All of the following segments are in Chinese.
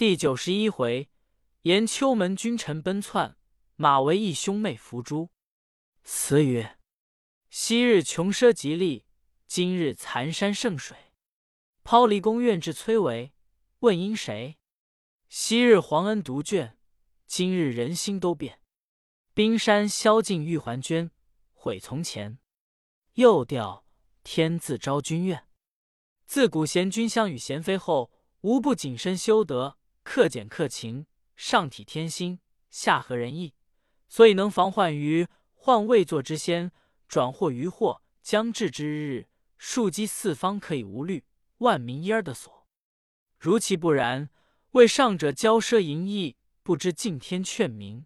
第九十一回，言秋门君臣奔窜，马嵬义兄妹伏诛。词曰：昔日穷奢极利，今日残山剩水。抛离宫愿至崔嵬，问因谁？昔日皇恩独眷，今日人心都变。冰山宵尽玉环捐，悔从前。又调天自昭君怨。自古贤君相与贤妃后，无不谨慎修德。克俭克勤，上体天心，下合人意，所以能防患于患未作之先，转祸于祸将至之日，庶几四方可以无虑，万民一而得所。如其不然，为上者骄奢淫逸，不知敬天劝民，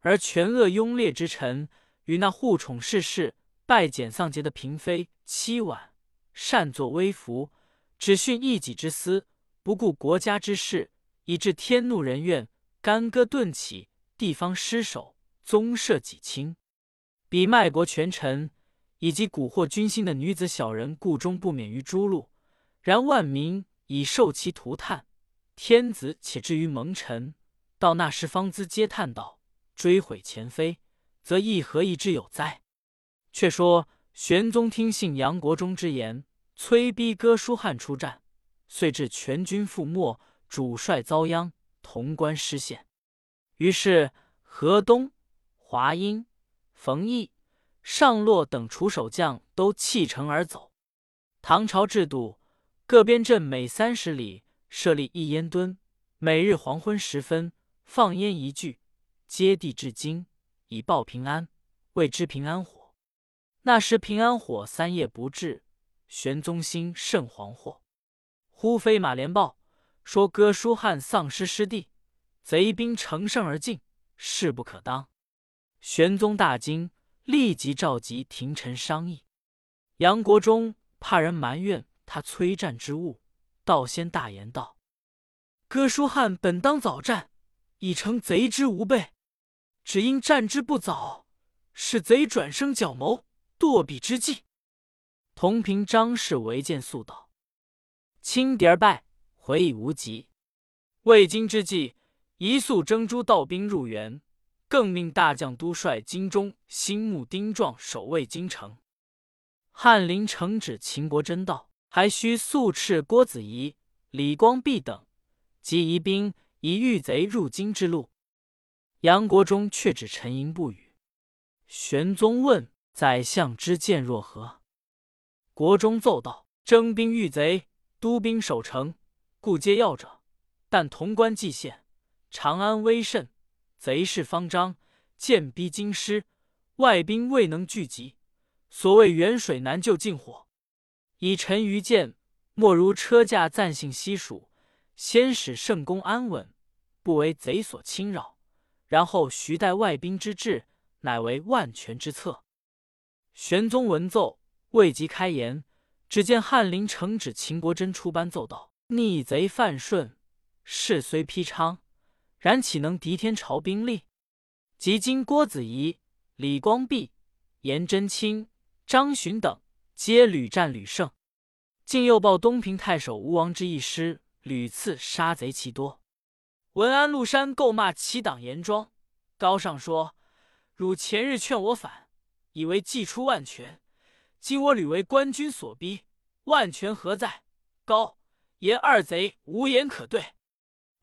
而权恶庸劣之臣，与那护宠世事、拜简丧节的嫔妃妻婉，擅作威服，只徇一己之私，不顾国家之事。以致天怒人怨，干戈顿起，地方失守，宗社己倾。彼卖国权臣，以及蛊惑军心的女子小人，故终不免于诛戮。然万民已受其涂炭，天子且至于蒙尘，到那时方资嗟叹道：“追悔前非，则亦何以之有哉？”却说玄宗听信杨国忠之言，催逼哥舒翰出战，遂至全军覆没。主帅遭殃，潼关失陷。于是河东、华阴、冯异、上洛等楚守将都弃城而走。唐朝制度，各边镇每三十里设立一烟墩，每日黄昏时分放烟一炬，接地至京，以报平安，谓之平安火。那时平安火三夜不至，玄宗心甚惶惑。忽飞马连报。说哥舒翰丧失失地，贼兵乘胜而进，势不可当。玄宗大惊，立即召集廷臣商议。杨国忠怕人埋怨他催战之物，道先大言道：“哥舒翰本当早战，已成贼之无备，只因战之不早，使贼转生狡谋，堕彼之计。”同平张氏为见速道：“轻敌而败。”回已无及，未经之计，一速征诸道兵入援，更命大将都率金中、新木丁壮守卫京城。翰林承旨秦国真道，还需速斥郭子仪、李光弼等及移兵，以御贼入京之路。杨国忠却只沉吟不语。玄宗问宰相之见若何？国忠奏道：征兵御贼，督兵守城。故皆要者，但潼关蓟县、长安危甚，贼势方张，渐逼京师，外兵未能聚集。所谓远水难救近火，以臣愚见，莫如车驾暂行西蜀，先使圣公安稳，不为贼所侵扰，然后徐待外兵之至，乃为万全之策。玄宗闻奏，未及开言，只见翰林承旨秦国真出班奏道。逆贼犯顺，势虽披昌，然岂能敌天朝兵力？即今郭子仪、李光弼、颜真卿、张巡等，皆屡战屡胜。竟又报东平太守吴王之一师，屡次杀贼其多。文安禄山诟骂其党严庄，高尚说：“汝前日劝我反，以为计出万全，今我屡为官军所逼，万全何在？”高。言二贼无言可对，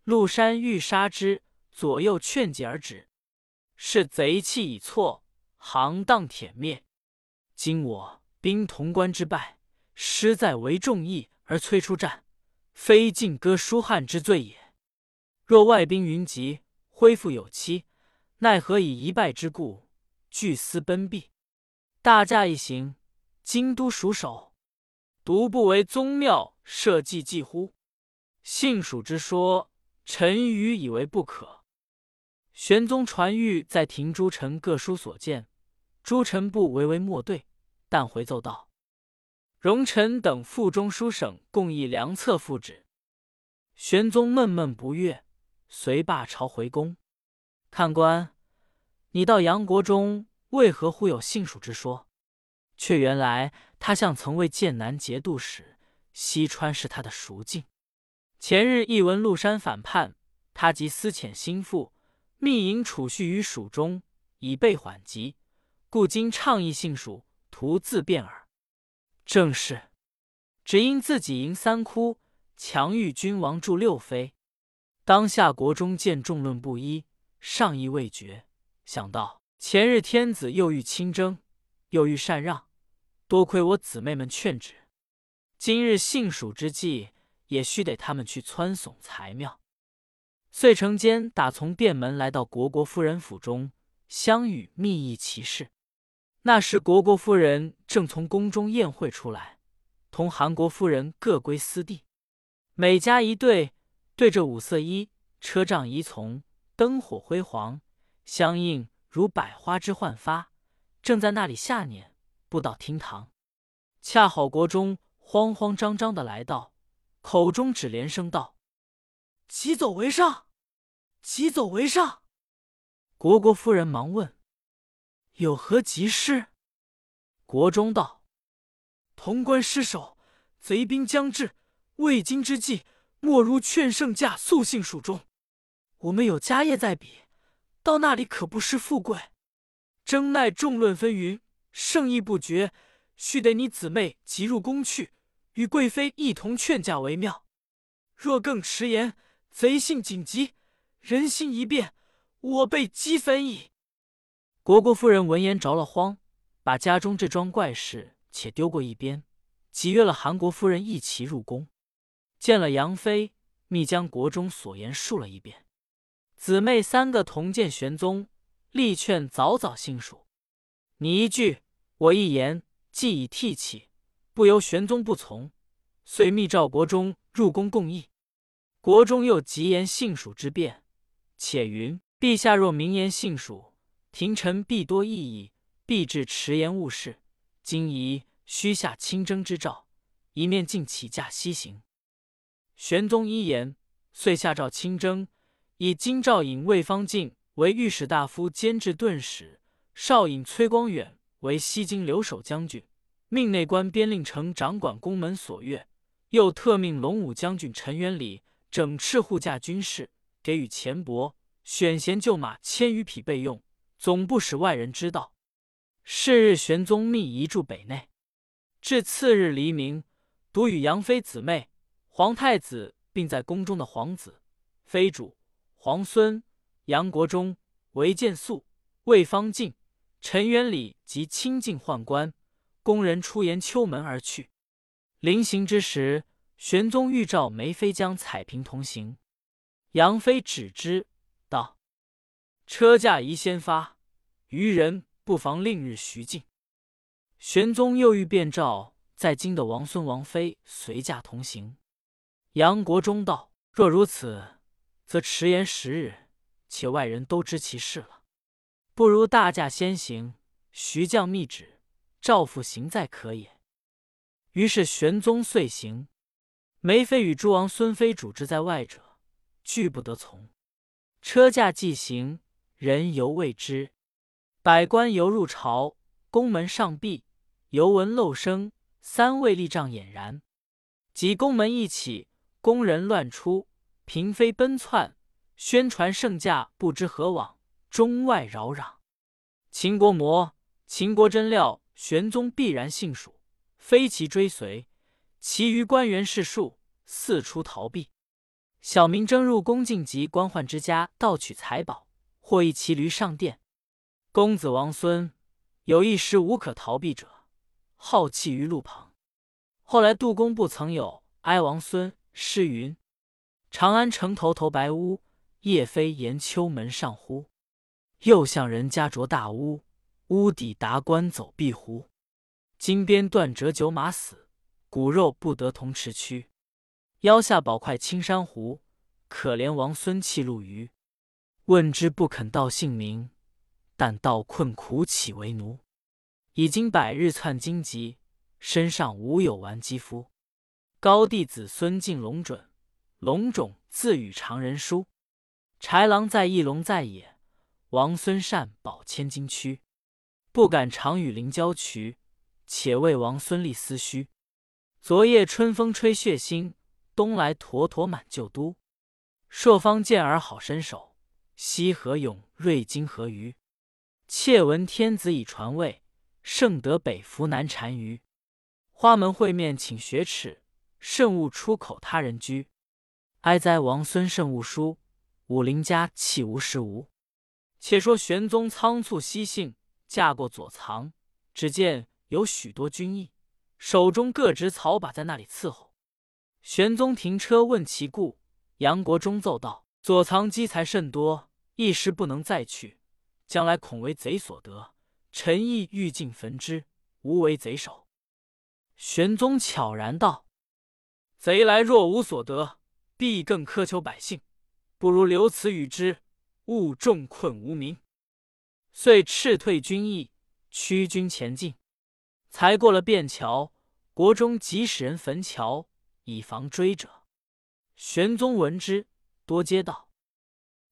陆山欲杀之，左右劝解而止。是贼气已挫，行当殄灭。今我兵潼关之败，实在为众议而催出战，非尽割舒翰之罪也。若外兵云集，恢复有期，奈何以一败之故，俱思奔避？大驾一行，京都属守，独不为宗庙。社稷祭乎？信蜀之说，臣愚以为不可。玄宗传谕在庭诸臣各书所见，诸臣部唯唯莫对，但回奏道：“容臣等腹中书省共议良策复旨。”玄宗闷闷不悦，遂罢朝回宫。看官，你到杨国忠为何忽有信蜀之说？却原来他向曾为剑南节度使。西川是他的熟境。前日一闻陆山反叛，他即思遣心腹，密引储蓄于蜀中，以备缓急。故今倡议信蜀，图自便耳。正是，只因自己迎三窟，强欲君王助六妃。当下国中见众论不一，上意未决，想到前日天子又欲亲征，又欲禅让，多亏我姊妹们劝止。今日幸蜀之际，也须得他们去撺耸才妙。遂成间打从便门来到国国夫人府中，相与密议其事。那时国国夫人正从宫中宴会出来，同韩国夫人各归私地，每家一队，对着五色衣，车仗仪从，灯火辉煌，相映如百花之焕发。正在那里下辇，不到厅堂，恰好国中。慌慌张张的来到，口中只连声道：“急走为上，急走为上。”国国夫人忙问：“有何急事？”国中道：“潼关失守，贼兵将至，未今之计，莫如劝圣驾速幸蜀中。我们有家业在彼，到那里可不失富贵。争奈众论纷纭，圣意不决，须得你姊妹急入宫去。”与贵妃一同劝驾为妙。若更迟延，贼性紧急，人心一变，我辈积焚矣。国国夫人闻言着了慌，把家中这桩怪事且丢过一边，即约了韩国夫人一齐入宫。见了杨妃，密将国中所言述了一遍。姊妹三个同见玄宗，力劝早早幸蜀。你一句，我一言，既已替起。不由玄宗不从，遂密召国中入宫共议。国中又急言信蜀之变，且云：陛下若明言信蜀，廷臣必多异议，必致迟延误事。今宜须下亲征之诏，一面尽起驾西行。玄宗一言，遂下诏亲征，以京兆尹魏方进为御史大夫兼制顿使，少尹崔光远为西京留守将军。命内官边令城掌管宫门锁钥，又特命龙武将军陈元礼整饬护驾军事，给予钱帛，选贤就马千余匹备用，总不使外人知道。是日，玄宗密移驻北内。至次日黎明，独与杨妃姊妹、皇太子，并在宫中的皇子、妃主、皇孙、杨国忠、韦见素、魏方进、陈元礼及亲近宦官。宫人出言秋门而去。临行之时，玄宗欲召梅妃将彩屏同行。杨妃止之，道：“车驾宜先发，余人不妨另日徐进。”玄宗又欲便召在京的王孙王妃随驾同行。杨国忠道：“若如此，则迟延十日，且外人都知其事了。不如大驾先行，徐将密旨。”赵父行在可也。于是玄宗遂行。梅妃与诸王孙妃主之在外者，拒不得从。车驾既行，人犹未知。百官犹入朝，宫门上闭，犹闻漏声。三位立帐俨然。及宫门一起，宫人乱出，嫔妃奔窜，宣传圣驾不知何往，中外扰攘。秦国模、秦国真料。玄宗必然信蜀，非其追随，其余官员士庶四出逃避。小民争入宫敬及官宦之家盗取财宝，或一骑驴上殿。公子王孙有一时无可逃避者，好弃于路旁。后来杜公不曾有哀王孙诗云：“长安城头头白屋，夜飞檐秋门上呼。又向人家着大屋。”屋底达官走壁胡，金鞭断折九马死，骨肉不得同池躯。腰下宝块青珊瑚，可怜王孙弃路鱼。问之不肯道姓名，但道困苦岂为奴？已经百日窜荆棘，身上无有完肌肤。高帝子孙尽龙准，龙种自与常人殊。豺狼在翼龙在野，王孙善保千金躯。不敢常与邻交渠，且为王孙立思绪。昨夜春风吹血腥，冬来妥妥满旧都。朔方健儿好身手，西河勇锐金河鱼。窃闻天子已传位，圣德北服南单于。花门会面请雪耻，慎勿出口他人居。哀哉王孙慎勿书，武陵家气无实无。且说玄宗仓促西幸，驾过左藏，只见有许多军役，手中各执草把，在那里伺候。玄宗停车问其故，杨国忠奏道：“左藏积财甚多，一时不能再去，将来恐为贼所得。臣意欲尽焚之，无为贼首。”玄宗悄然道：“贼来若无所得，必更苛求百姓，不如留此与之，勿众困无名。”遂斥退军役，驱军前进。才过了便桥，国中即使人焚桥，以防追者。玄宗闻之，多嗟道：“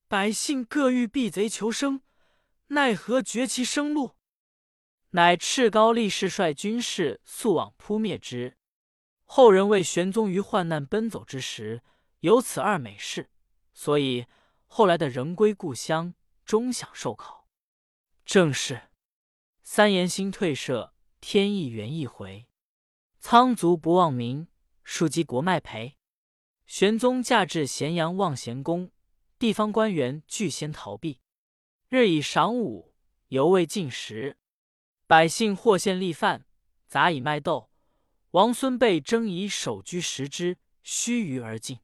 百姓各欲避贼求生，奈何绝其生路？”乃敕高力士率军士速往扑灭之。后人为玄宗于患难奔走之时，有此二美事，所以后来的人归故乡，终享寿考。正是三言新退舍，天意远一回。苍族不忘民，庶几国脉培。玄宗驾至咸阳望贤宫，地方官员俱先逃避，日以晌午，犹未进食。百姓或献粒饭，杂以麦豆。王孙辈争以手居食之，须臾而尽。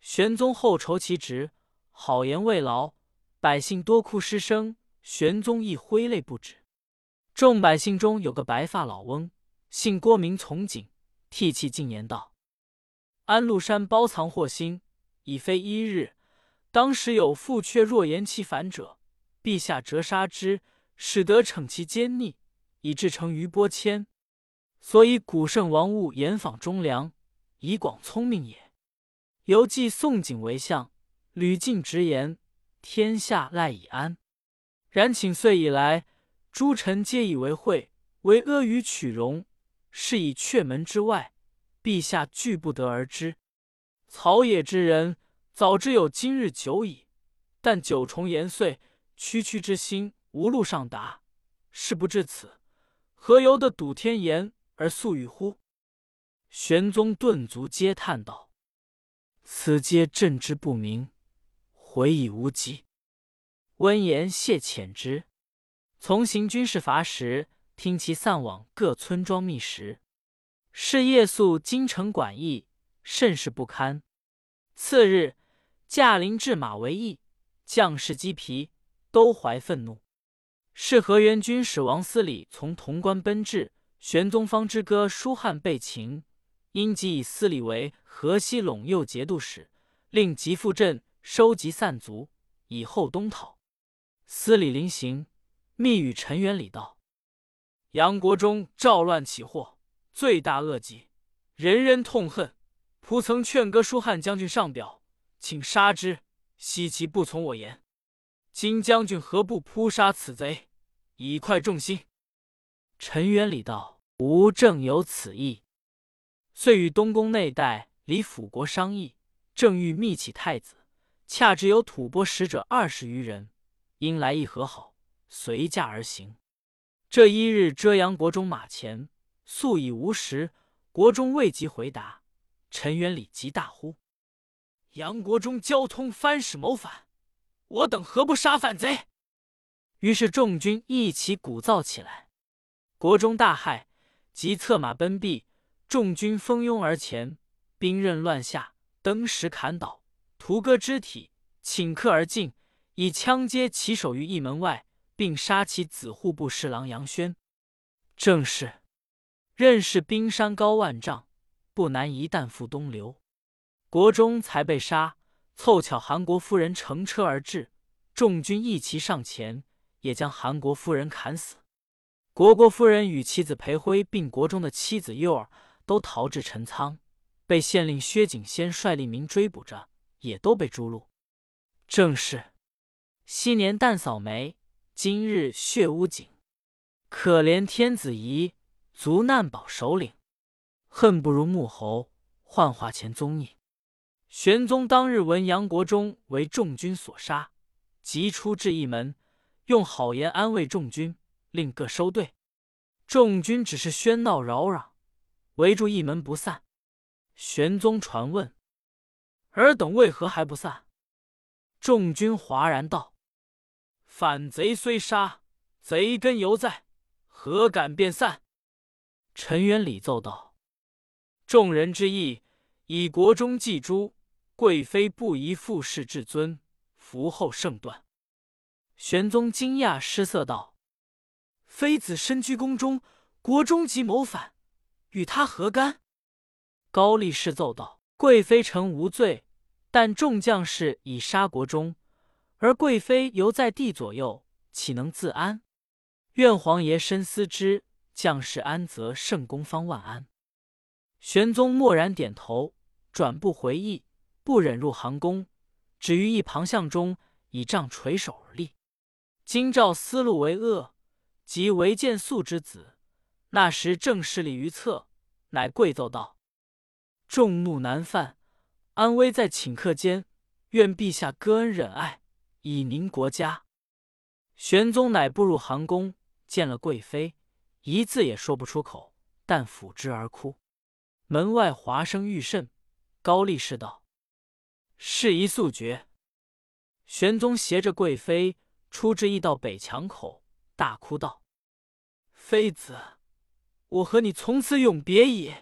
玄宗后酬其职，好言慰劳，百姓多哭失声。玄宗亦挥泪不止。众百姓中有个白发老翁，姓郭，名从景，涕泣进言道：“安禄山包藏祸心，已非一日。当时有妇却若言其反者，陛下折杀之，使得逞其奸逆。”以至成余波迁，所以古圣王务严访忠良，以广聪明也。犹记宋景为相，屡进直言，天下赖以安。然请岁以来，诸臣皆以为讳，为阿谀取容，是以阙门之外，陛下拒不得而知。草野之人，早知有今日久矣。但九重言岁，区区之心无路上达，事不至此。何由得赌天言而速与乎？玄宗顿足嗟叹道：“此皆朕之不明，悔已无及。”温言谢遣之。从行军事乏时，听其散往各村庄觅食。是夜宿京城馆驿，甚是不堪。次日，驾临至马嵬驿，将士饥疲，都怀愤怒。是河源军使王思礼从潼关奔至，玄宗方之歌书汉被擒，因即以思礼为河西陇右节度使，令吉复镇收集散卒，以后东讨。司礼临行，密与陈元礼道：“杨国忠赵乱起祸，罪大恶极，人人痛恨。仆曾劝歌书汉将军上表，请杀之，惜其不从我言。今将军何不扑杀此贼？”以快众心。陈元礼道：“吾正有此意。”遂与东宫内代李辅国商议，正欲密启太子，恰只有吐蕃使者二十余人，因来意和好，随驾而行。这一日遮阳国中马前，素已无食，国中未及回答，陈元礼即大呼：“杨国忠交通藩使谋反，我等何不杀反贼？”于是众军一起鼓噪起来，国中大骇，即策马奔避。众军蜂拥而前，兵刃乱下，登石砍倒，屠割肢体，顷刻而尽，以枪接其首于驿门外，并杀其子户部侍郎杨轩。正是任是冰山高万丈，不难一旦赴东流。国中才被杀，凑巧韩国夫人乘车而至，众军一齐上前。也将韩国夫人砍死。国国夫人与妻子裴辉，并国中的妻子幼儿，都逃至陈仓，被县令薛景先率吏民追捕着，也都被诛戮。正是昔年淡扫眉，今日血污颈。可怜天子仪，足难保首领。恨不如穆侯，幻化前踪影。玄宗当日闻杨国忠为众军所杀，即出至一门，用好言安慰众军，令各收队。众军只是喧闹扰攘，围住一门不散。玄宗传问：“尔等为何还不散？”众军哗然道：“反贼虽杀，贼根犹在，何敢便散？”陈元礼奏道：“众人之意，以国中祭诸。”贵妃不宜负世至尊，福后圣断。玄宗惊讶失色道：“妃子身居宫中，国中即谋反，与他何干？”高力士奏道：“贵妃诚无罪，但众将士已杀国中，而贵妃犹在地左右，岂能自安？愿皇爷深思之，将士安则圣公方万安。”玄宗默然点头，转步回忆。不忍入行宫，止于一旁巷中，倚杖垂手而立。今照思路为恶，即违建肃之子。那时正势力于侧，乃跪奏道：“众怒难犯，安危在顷刻间。愿陛下割恩忍爱，以宁国家。”玄宗乃步入行宫，见了贵妃，一字也说不出口，但抚之而哭。门外华声愈甚，高力士道。事宜速决。玄宗携着贵妃出至驿道北墙口，大哭道：“妃子，我和你从此永别矣。”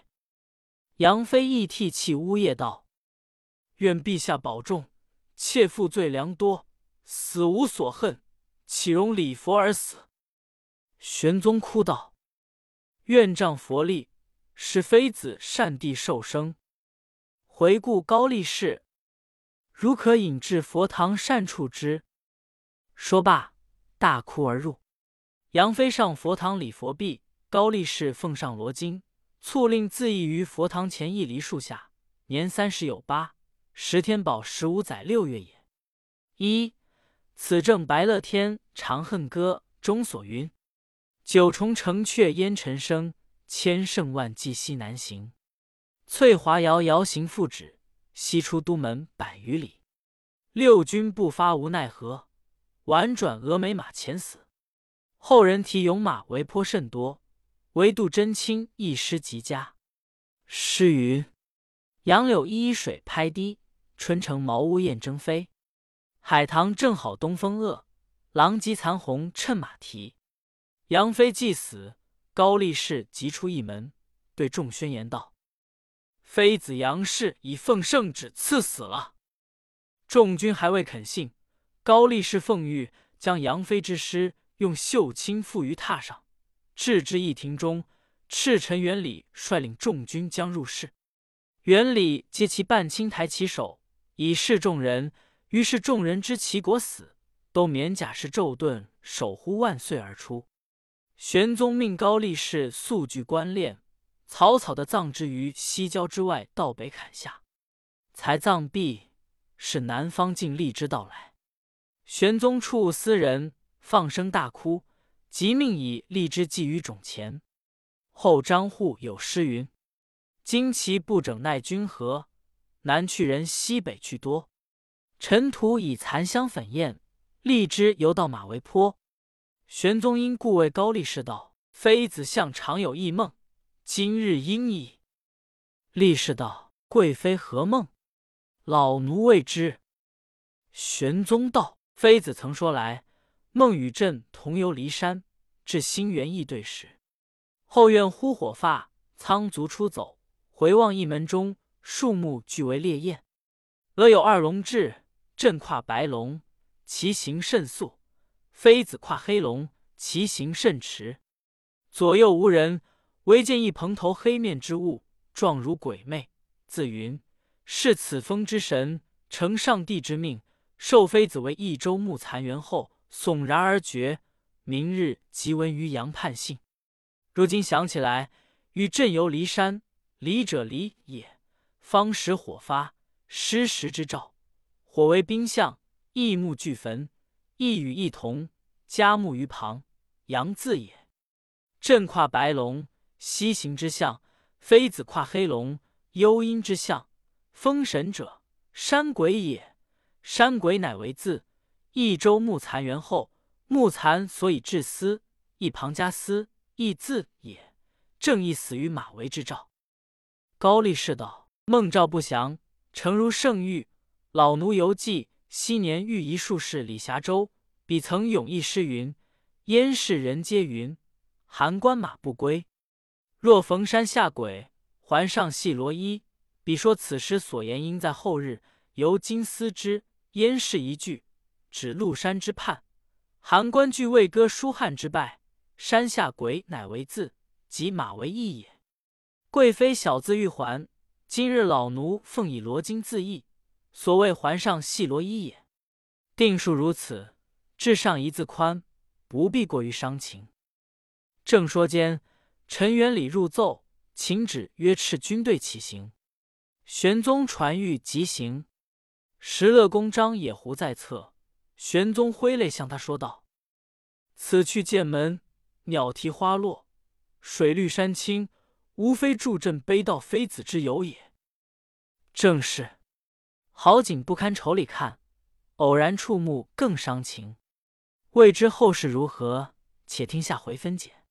杨妃亦涕泣呜咽道：“愿陛下保重，妾负罪良多，死无所恨，岂容礼佛而死？”玄宗哭道：“愿仗佛力，使妃子善地受生。”回顾高力士。如可引至佛堂善处之。说罢，大哭而入。杨妃上佛堂礼佛毕，高力士奉上罗巾，促令自缢于佛堂前一梨树下。年三十有八，十天宝十五载六月也。一，此正白乐天《长恨歌》中所云：“九重城阙烟尘生，千乘万骑西南行。翠华遥遥行复止。”西出都门百余里，六军不发无奈何。宛转峨眉马前死。后人题勇马为颇甚多，唯杜真卿一诗极佳。诗云：“杨柳依依水拍堤，春城茅屋燕争飞。海棠正好东风恶，狼藉残红趁马蹄。”杨妃既死，高力士急出一门，对众宣言道。妃子杨氏已奉圣旨赐死了。众军还未肯信，高力士奉谕将杨妃之尸用绣青覆于榻上，置之一庭中。赤臣元礼率领众军将入室，元礼接其半青抬起手以示众人。于是众人知齐国死，都免甲士骤顿，守护万岁而出。玄宗命高力士速具官殓。草草的葬之于西郊之外道北坎下，才葬毕，是南方尽荔枝到来。玄宗触物思人，放声大哭，即命以荔枝寄于冢前。后张祜有诗云：“旌旗不整奈君何？南去人西北去多。尘土已残香粉艳，荔枝犹到马嵬坡。”玄宗因故谓高力士道：“妃子向常有异梦。”今日应矣。力士道：“贵妃何梦？老奴未知。”玄宗道：“妃子曾说来，梦与朕同游骊山，至新园驿对时，后院忽火发，苍足出走，回望一门中，树木俱为烈焰。俄有二龙至，朕跨白龙，其行甚速；妃子跨黑龙，其行甚迟。左右无人。”唯见一蓬头黑面之物，状如鬼魅。自云是此风之神，承上帝之命，授妃子为益州牧残垣后，悚然而绝。明日即闻于阳判信。如今想起来，与朕游骊山，离者离也。方时火发，失时之兆。火为兵象，异木俱焚，一与异同，嘉木于旁，阳字也。震跨白龙。西行之象，妃子跨黑龙；幽阴之象，封神者山鬼也。山鬼乃为字，益州木残元后，木残所以治司，一旁加司，亦字也。正义死于马嵬之兆。高力士道：“孟兆不详，诚如圣谕。老奴犹记昔年御一术士李霞州，彼曾咏一诗云：‘燕世人皆云，函关马不归。若逢山下鬼，还上系罗衣。’彼说此诗所言，应在后日。由今思之，燕氏一句，指麓山之畔；函关句为歌书汉之败。山下鬼乃为字，即马为义也。贵妃小字玉环，今日老奴奉以罗巾自缢。”所谓环上系罗衣也，定数如此，至上一字宽，不必过于伤情。正说间，陈元礼入奏，请旨约斥军队起行。玄宗传谕即行。石勒公张野狐在侧，玄宗挥泪向他说道：“此去剑门，鸟啼花落，水绿山青，无非助朕悲悼妃子之由也。”正是。好景不堪愁里看，偶然触目更伤情。未知后事如何，且听下回分解。